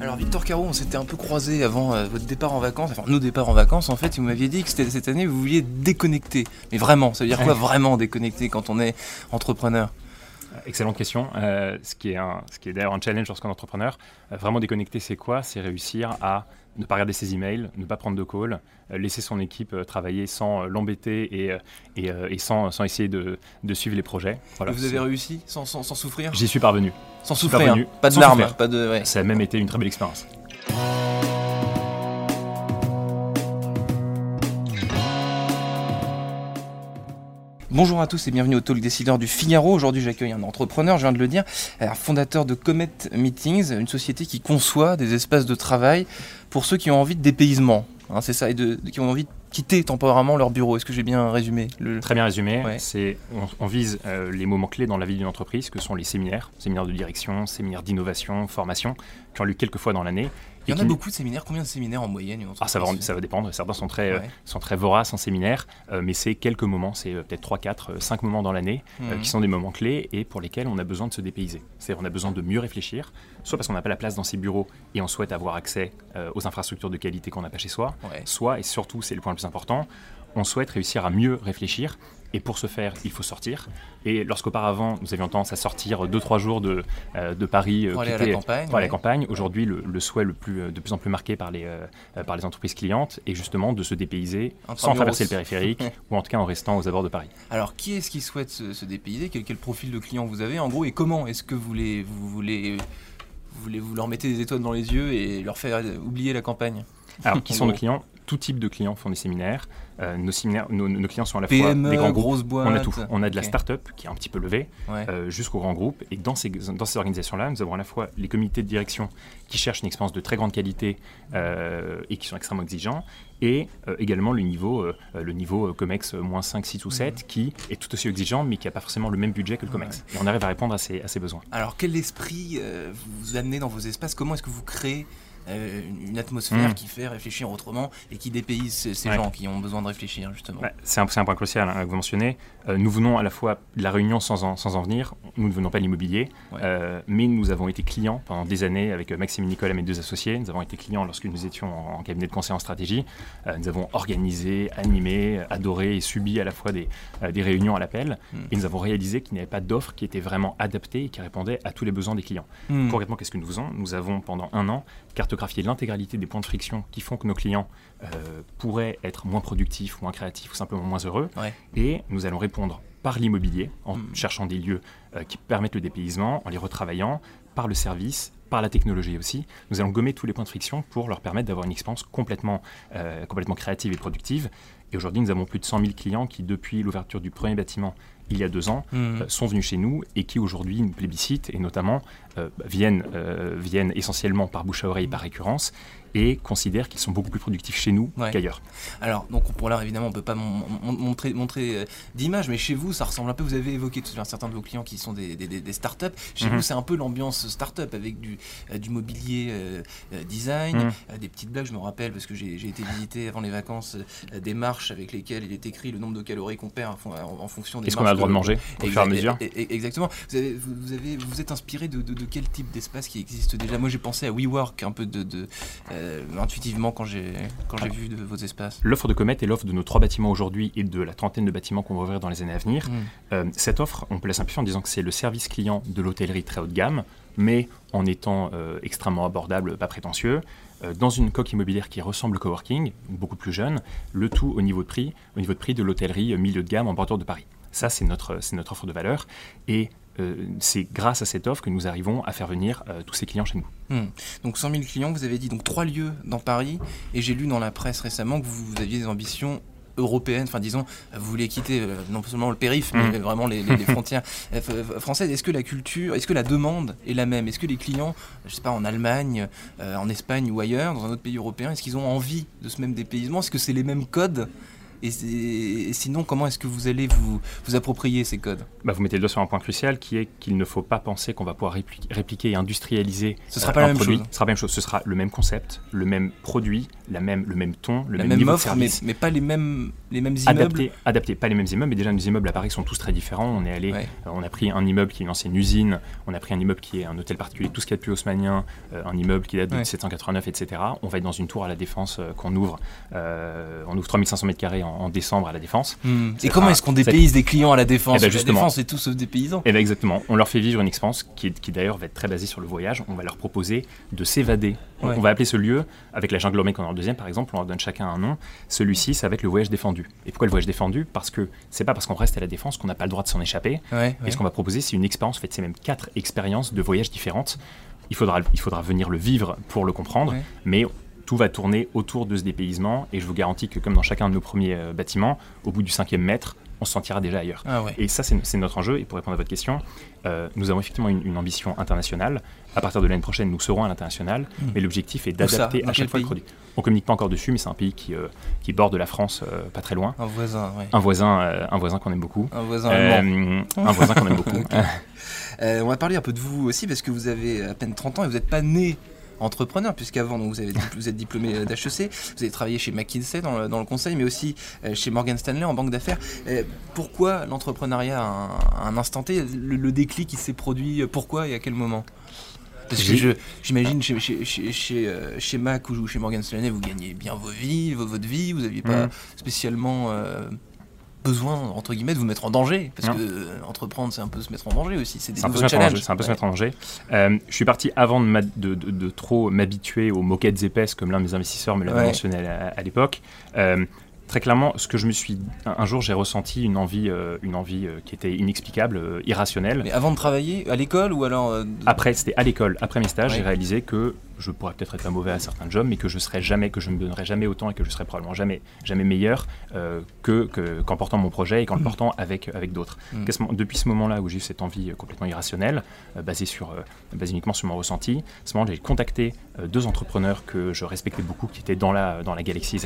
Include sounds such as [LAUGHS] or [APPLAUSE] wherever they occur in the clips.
Alors Victor Caro, on s'était un peu croisé avant euh, votre départ en vacances, enfin nos départs en vacances en fait, et vous m'aviez dit que c'était cette année vous vouliez déconnecter. Mais vraiment, ça veut dire quoi vraiment déconnecter quand on est entrepreneur? Excellente question. Euh, ce qui est, un, ce qui est d'ailleurs un challenge lorsqu'on est entrepreneur. Euh, vraiment déconnecter, c'est quoi? C'est réussir à ne pas regarder ses emails, ne pas prendre de call, euh, laisser son équipe travailler sans l'embêter et, et, et sans, sans, essayer de, de, suivre les projets. Voilà, vous avez réussi sans, sans, sans souffrir? J'y suis parvenu. Sans souffrir, pas de larmes, pas de. Ouais. Ça a même été une très belle expérience. Bonjour à tous et bienvenue au Talk Décideur du Figaro. Aujourd'hui, j'accueille un entrepreneur, je viens de le dire, fondateur de Comet Meetings, une société qui conçoit des espaces de travail pour ceux qui ont envie de dépaysement. Hein, c'est ça, et de, qui ont envie de quitter temporairement leur bureau. Est-ce que j'ai bien résumé Très bien résumé. C'est, on, vise euh, les moments clés dans la vie d'une entreprise, que sont les séminaires, séminaires de direction, séminaires d'innovation, formation, qui ont lieu quelques fois dans l'année il y en a beaucoup de séminaires. Combien de séminaires en moyenne ah, ça, va, ça va dépendre. Certains sont très, euh, sont très voraces en séminaire, euh, mais c'est quelques moments, c'est euh, peut-être 3, 4, 5 moments dans l'année mhm. qui sont des moments clés et pour lesquels on a besoin de se dépayser. C'est-à-dire on a besoin de mieux réfléchir, soit parce qu'on n'a pas la place dans ses bureaux et on souhaite avoir accès aux infrastructures de qualité qu'on n'a pas chez soi, soit, et surtout c'est le point le plus important, on souhaite réussir à mieux réfléchir et pour ce faire, il faut sortir. Et lorsqu'auparavant, nous avions tendance à sortir 2-3 jours de, euh, de Paris euh, pour aller à la campagne, la campagne. aujourd'hui, le, souhait le plus, euh, de plus en plus marqué par les, par les entreprises clientes est justement de se dépayser sans traverser le périphérique [LAUGHS] ou en tout cas en restant aux abords de Paris. Alors, qui est-ce qui souhaite se, dépayser? Quel, quel, profil de client vous avez? En gros et comment est-ce que vous voulez, vous voulez, vous vous leur mettez des étoiles dans les yeux et leur faire oublier la campagne? Alors, qui sont nos clients? Tout type de clients font des séminaires. Euh, nos, séminaires nos, clients sont à la fois des grands grosses boîtes. On a tout. On a de la start-up qui est un petit peu levée euh, jusqu'aux grands groupes. Et dans ces, dans ces organisations-là, nous avons à la fois les comités de direction qui cherchent une expérience de très grande qualité euh, et qui sont extrêmement exigeants. Et également le niveau, le niveau COMEX moins 5, 6 ou 7 mhm. qui est tout aussi exigeant mais qui n'a pas forcément le même budget que le COMEX. Et on arrive à répondre à ces, à ces besoins. Alors quel esprit vous amenez dans vos espaces? Comment est-ce que vous créez euh, une atmosphère mm. qui fait réfléchir autrement et qui dépayse ces, gens qui ont besoin de réfléchir justement. c'est un, un, point crucial hein, que vous mentionnez. Euh, nous venons à la fois de la Réunion sans en, sans en venir, nous ne venons pas de l'immobilier, euh, mais nous avons été clients pendant des années avec Maxime et Nicolas, mes deux associés. Nous avons été clients lorsque nous étions en, cabinet de conseil en stratégie. nous avons organisé, animé, adoré et subi à la fois des, des réunions à l'appel mm. et nous avons réalisé qu'il n'y avait pas d'offre qui était vraiment adaptée et qui répondait à tous les besoins des clients. Mm. Concrètement, qu'est-ce que nous faisons? Nous avons pendant un an carte l'intégralité des points de friction qui font que nos clients euh, pourraient être moins productifs, moins créatifs ou simplement moins heureux. Et nous allons répondre par l'immobilier, en hmm. cherchant des lieux euh, qui permettent le dépaysement, en les retravaillant, par le service, par la technologie aussi. Nous allons gommer tous les points de friction pour leur permettre d'avoir une expérience complètement, euh, complètement créative et productive. Et aujourd'hui, nous avons plus de 100 000 clients qui, depuis l'ouverture du premier bâtiment il y a deux ans, hmm. sont venus chez nous et qui aujourd'hui nous plébiscitent et notamment euh, viennent, euh, viennent essentiellement par bouche à oreille, par récurrence, et considèrent qu'ils sont beaucoup plus productifs chez nous qu'ailleurs. Alors, donc pour l'heure, évidemment, on ne peut pas montrer, montrer euh, d'image, mais chez vous, ça ressemble un peu. Vous avez évoqué tout à l'heure certains de vos clients qui sont des, des, des startups. Chez mhm. vous, c'est un peu l'ambiance startup avec du, du mobilier design, des petites blagues. Je me rappelle parce que j'ai été visiter avant les vacances des marches avec lesquelles il est écrit le nombre de calories qu'on perd en, fonction des. Le droit de manger au fur et à mesure Exactement. Vous, avez, vous, avez, vous êtes inspiré de quel type d'espace qui existe déjà? Moi j'ai pensé à WeWork un peu de, euh, intuitivement quand j'ai j'ai vu de vos espaces. L'offre de Comet est l'offre de nos trois bâtiments aujourd'hui et de la trentaine de bâtiments qu'on va ouvrir dans les années à venir. Hmm. Euh, cette offre, on peut la simplifier en disant que c'est le service client de l'hôtellerie très haut de gamme, mais en étant euh, extrêmement abordable, pas prétentieux dans une coque immobilière qui ressemble au coworking, beaucoup plus jeune, le tout au niveau de prix, au niveau de prix de l'hôtellerie milieu de gamme en bordure de Paris. Ça, c'est notre, notre offre de valeur. Et euh, c'est grâce à cette offre que nous arrivons à faire venir euh, tous ces clients chez nous. Hmm. Donc 100 000 clients, vous avez dit donc trois lieux dans Paris, et j'ai lu dans la presse récemment que vous, aviez des ambitions européennes, enfin disons, vous voulez quitter euh, non seulement le périph', mais hmm. vraiment les, [LAUGHS] frontières françaises. Est-ce que la culture, est-ce que la demande est la même? Est-ce que les clients, je sais pas, en Allemagne, en Espagne ou ailleurs, dans un autre pays européen, est-ce qu'ils ont envie de ce même dépaysement? Est-ce que c'est les mêmes codes et, sinon, comment est-ce que vous allez vous, vous approprier ces codes? Bah, Vous mettez le doigt sur un point crucial qui est qu'il ne faut pas penser qu'on va pouvoir répliquer et industrialiser Ce sera pas la même produit. chose. Ce sera la même chose. Ce sera le même concept, le même produit, la même, le même ton, le la même, même niveau offre, de mais, service. mais pas les mêmes, les mêmes immeubles. Adapté, adapté, pas les mêmes immeubles, mais déjà nos immeubles à Paris sont tous très différents. On est allé, Ouais. euh, on a pris un immeuble qui est une ancienne usine, on a pris un immeuble qui est un hôtel particulier, tout ce qu'il y a de plus haussmanien, euh, un immeuble qui date de Ouais. 1789, etc. On va être dans une tour à la Défense euh, qu'on ouvre, on ouvre 3500 mètres carrés en, en décembre à la Défense. Hmm. Et comment est-ce qu'on dépayse des clients à la défense Eh ben, La justement. défense, c'est tout sauf des paysans. Et bien exactement, on leur fait vivre une expérience qui, est- qui d'ailleurs va être très basée sur le voyage. On va leur proposer de s'évader. On- Ouais. On va appeler ce lieu, avec la jungle qu'on a le deuxième par exemple, on leur donne chacun un nom. Celui-ci, ça va être le voyage défendu. Et pourquoi le voyage défendu? Parce que c'est pas parce qu'on reste à la défense qu'on n'a pas le droit de s'en échapper. Ouais. Et ce qu'on va proposer, c'est une expérience, en fait, c'est même quatre expériences de voyages différentes. Il faudra, il faudra venir le vivre pour le comprendre, mais tout va tourner autour de ce dépaysement. Et je vous garantis que, comme dans chacun de nos premiers euh, bâtiments, au bout du cinquième mètre, on se sentira déjà ailleurs. Ah ouais. Et ça, c'est notre enjeu. Et pour répondre à votre question, euh, nous avons effectivement une, une ambition internationale. À partir de l'année prochaine, nous serons à l'international. Hmm. Mais l'objectif est d'adapter à chaque fois le produit. On communique pas encore dessus, mais c'est un pays qui, euh, qui borde la France, euh, pas très loin. Un voisin, ouais. Un voisin, un voisin qu'on aime beaucoup. Un voisin allemand. Un voisin qu'on aime beaucoup. [LAUGHS] On va parler un peu de vous aussi parce que vous avez à peine 30 ans et vous n'êtes pas né entrepreneur puisqu'avant donc vous, avez, vous êtes diplômé d'HEC, vous avez travaillé chez McKinsey dans le, dans le conseil mais aussi euh, chez Morgan Stanley en banque d'affaires. Euh, pourquoi l'entrepreneuriat à un, instant T le, le déclic il s'est produit euh, pourquoi et à quel moment? Parce que j'imagine chez, chez, chez, chez, euh, chez Mac ou chez Morgan Stanley, vous gagnez bien vos vies, vo- votre vie, vous n'aviez pas Mhm. spécialement euh, besoin, entre guillemets, de vous mettre en danger. Parce Non. que euh, entreprendre, c'est un peu se mettre en danger aussi. C'est des C'est un peu se nouveaux mettre en danger. challenges. C'est un peu se mettre en danger. Euh, je suis parti avant de, de- de- de trop m'habituer aux moquettes épaisses, comme l'un de mes investisseurs me l'avait Ouais. mentionné à, à l'époque. Euh, très clairement, ce que je me suis, un, un jour, j'ai ressenti une envie, euh, une envie euh, qui était inexplicable, euh, irrationnelle. Mais avant de travailler à l'école ou alors Après, c'était à l'école, après mes stages, Ouais. j'ai réalisé que je pourrais peut-être être pas mauvais à certains jobs, mais que je serais jamais, que je me donnerais jamais autant et que je serais probablement jamais, jamais meilleur euh, que que- qu'en portant mon projet et qu'en le Mhm. portant avec avec d'autres. Qu'est-ce- Depuis ce moment-là où j'ai eu cette envie euh, complètement irrationnelle, euh, basée sur, euh, basée uniquement sur mon ressenti, à ce moment j'ai contacté deux entrepreneurs que je respectais beaucoup, qui étaient dans la dans la galaxie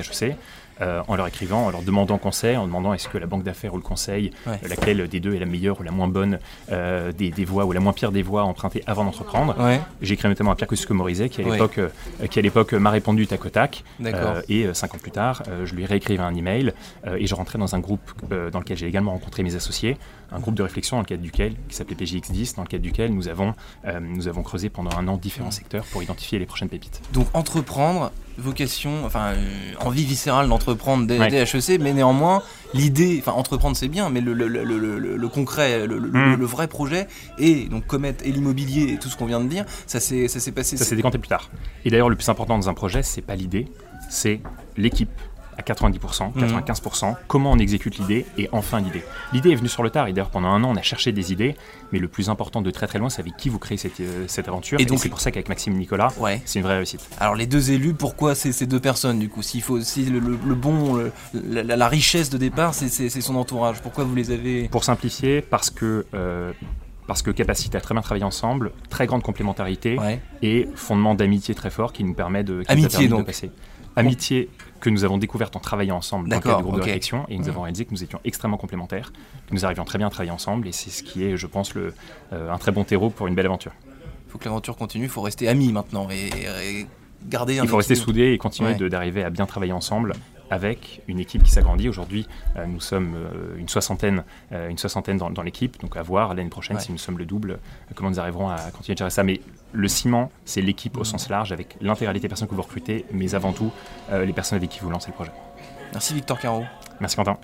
euh, en leur écrivant, en leur demandant conseil, en demandant est-ce que la banque d'affaires ou le conseil, Ouais. laquelle des deux est la meilleure ou la moins bonne des, des voies ou la moins pire des voies à emprunter avant d'entreprendre. Ouais, J'ai écrit notamment à Pierre Kosciusko-Morizet, qui à Ouais. l'époque, euh, qui à l'époque m'a répondu tac au tac. Euh, et euh, cinq ans plus tard, je lui réécrivais un email et je rentrais dans un groupe dans lequel j'ai également rencontré mes associés, un groupe de réflexion dans le cadre duquel, qui s'appelait PJX10, dans le cadre duquel nous avons, nous avons creusé pendant un an différents Mhm. secteurs pour identifier les prochaines pépites. Donc entreprendre, vocation, enfin euh, envie viscérale d'entreprendre dès, Ouais. HEC, mais néanmoins l'idée, enfin entreprendre c'est bien, mais le, le, le, le- concret, le- Mm. le vrai projet et donc commettre et l'immobilier et tout ce qu'on vient de dire, ça s'est passé. Ça s'est décanté plus tard. Et d'ailleurs, le plus important dans un projet, c'est pas l'idée, c'est l'équipe à 90%, Mhm. 95%, comment on exécute l'idée et enfin l'idée. L'idée est venue sur le tard et d'ailleurs pendant un an on a cherché des idées, mais le plus important de très très loin c'est avec qui vous créez cette, euh, cette aventure. Et donc- c'est pour ça qu'avec Maxime et Nicolas, Ouais. c'est une vraie réussite. Alors les deux élus, pourquoi ces, ces deux personnes du coup? S'il faut, si le, le- le bon, le- la, richesse de départ, c'est c'est- c'est son entourage. Pourquoi vous les avez? Pour simplifier, parce que, euh, parce que capacité à très bien travailler ensemble, très grande complémentarité Ouais. et fondement d'amitié très fort qui nous permet de, qui nous Amitié, permis de passer. Amitié que nous avons découverte en travaillant ensemble dans le cadre du groupe de réflexion et nous avons réalisé que nous étions extrêmement complémentaires, que nous arrivions très bien à travailler ensemble et c'est ce qui est, je pense, le, euh, un très bon terreau pour une belle aventure. Il faut que l'aventure continue, il faut rester amis maintenant et, et garder un Il faut rester soudés et continuer Ouais. d'arriver à bien travailler ensemble avec une équipe qui s'agrandit. Aujourd'hui, euh, nous sommes euh, une soixantaine, euh, une soixantaine dans, dans l'équipe. Donc à voir l'année prochaine Ouais. si nous sommes le double, comment nous arriverons à continuer de gérer ça. Mais le ciment, c'est l'équipe au sens large avec l'intégralité des personnes que vous recrutez, mais avant tout les personnes avec qui vous lancez le projet. Merci Victor Caro. Merci Quentin.